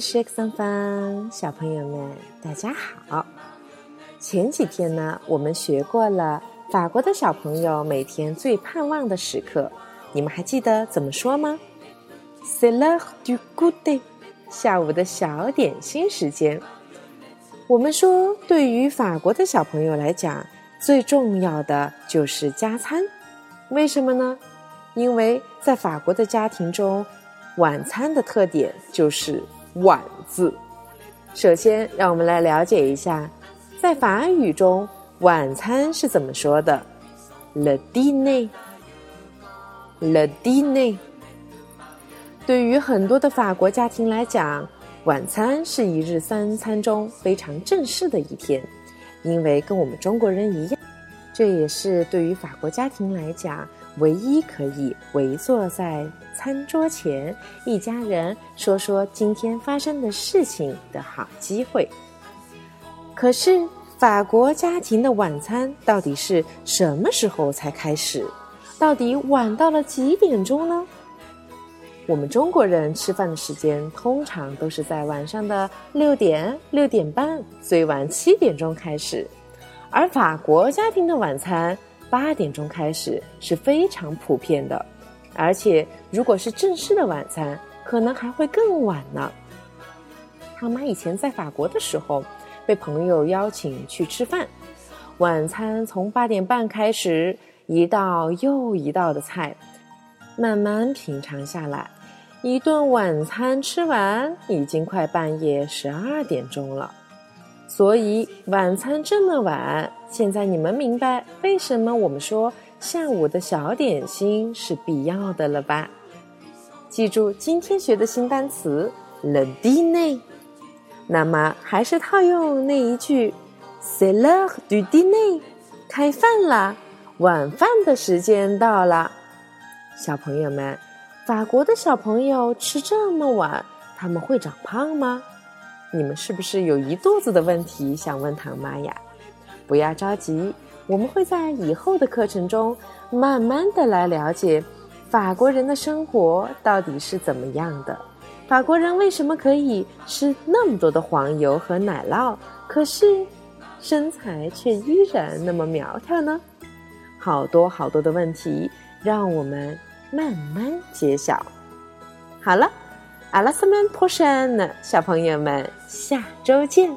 是 X 方小朋友们，大家好。前几天呢，我们学过了法国的小朋友每天最盼望的时刻，你们还记得怎么说吗？C'est l'heure du goûter，下午的小点心时间。我们说，对于法国的小朋友来讲，最重要的就是加餐。为什么呢？因为在法国的家庭中，晚餐的特点就是“晚”字。首先，让我们来了解一下，在法语中晚餐是怎么说的：“le dîner”，“le dîner”。对于很多的法国家庭来讲，晚餐是一日三餐中非常正式的一天，因为跟我们中国人一样，这也是对于法国家庭来讲。唯一可以围坐在餐桌前，一家人说说今天发生的事情的好机会。可是，法国家庭的晚餐到底是什么时候才开始？到底晚到了几点钟呢？我们中国人吃饭的时间通常都是在晚上的六点、六点半，最晚七点钟开始，而法国家庭的晚餐。八点钟开始是非常普遍的，而且如果是正式的晚餐，可能还会更晚呢。汤妈以前在法国的时候，被朋友邀请去吃饭，晚餐从八点半开始，一道又一道的菜，慢慢品尝下来，一顿晚餐吃完，已经快半夜十二点钟了。所以晚餐这么晚，现在你们明白为什么我们说下午的小点心是必要的了吧？记住今天学的新单词 “le dîner”。那么还是套用那一句 “c'est l'heure du dîner”，开饭了，晚饭的时间到了。小朋友们，法国的小朋友吃这么晚，他们会长胖吗？你们是不是有一肚子的问题想问唐妈呀？不要着急，我们会在以后的课程中慢慢的来了解法国人的生活到底是怎么样的。法国人为什么可以吃那么多的黄油和奶酪，可是身材却依然那么苗条呢？好多好多的问题，让我们慢慢揭晓。好了。阿拉斯曼破山呢，小朋友们，下周见。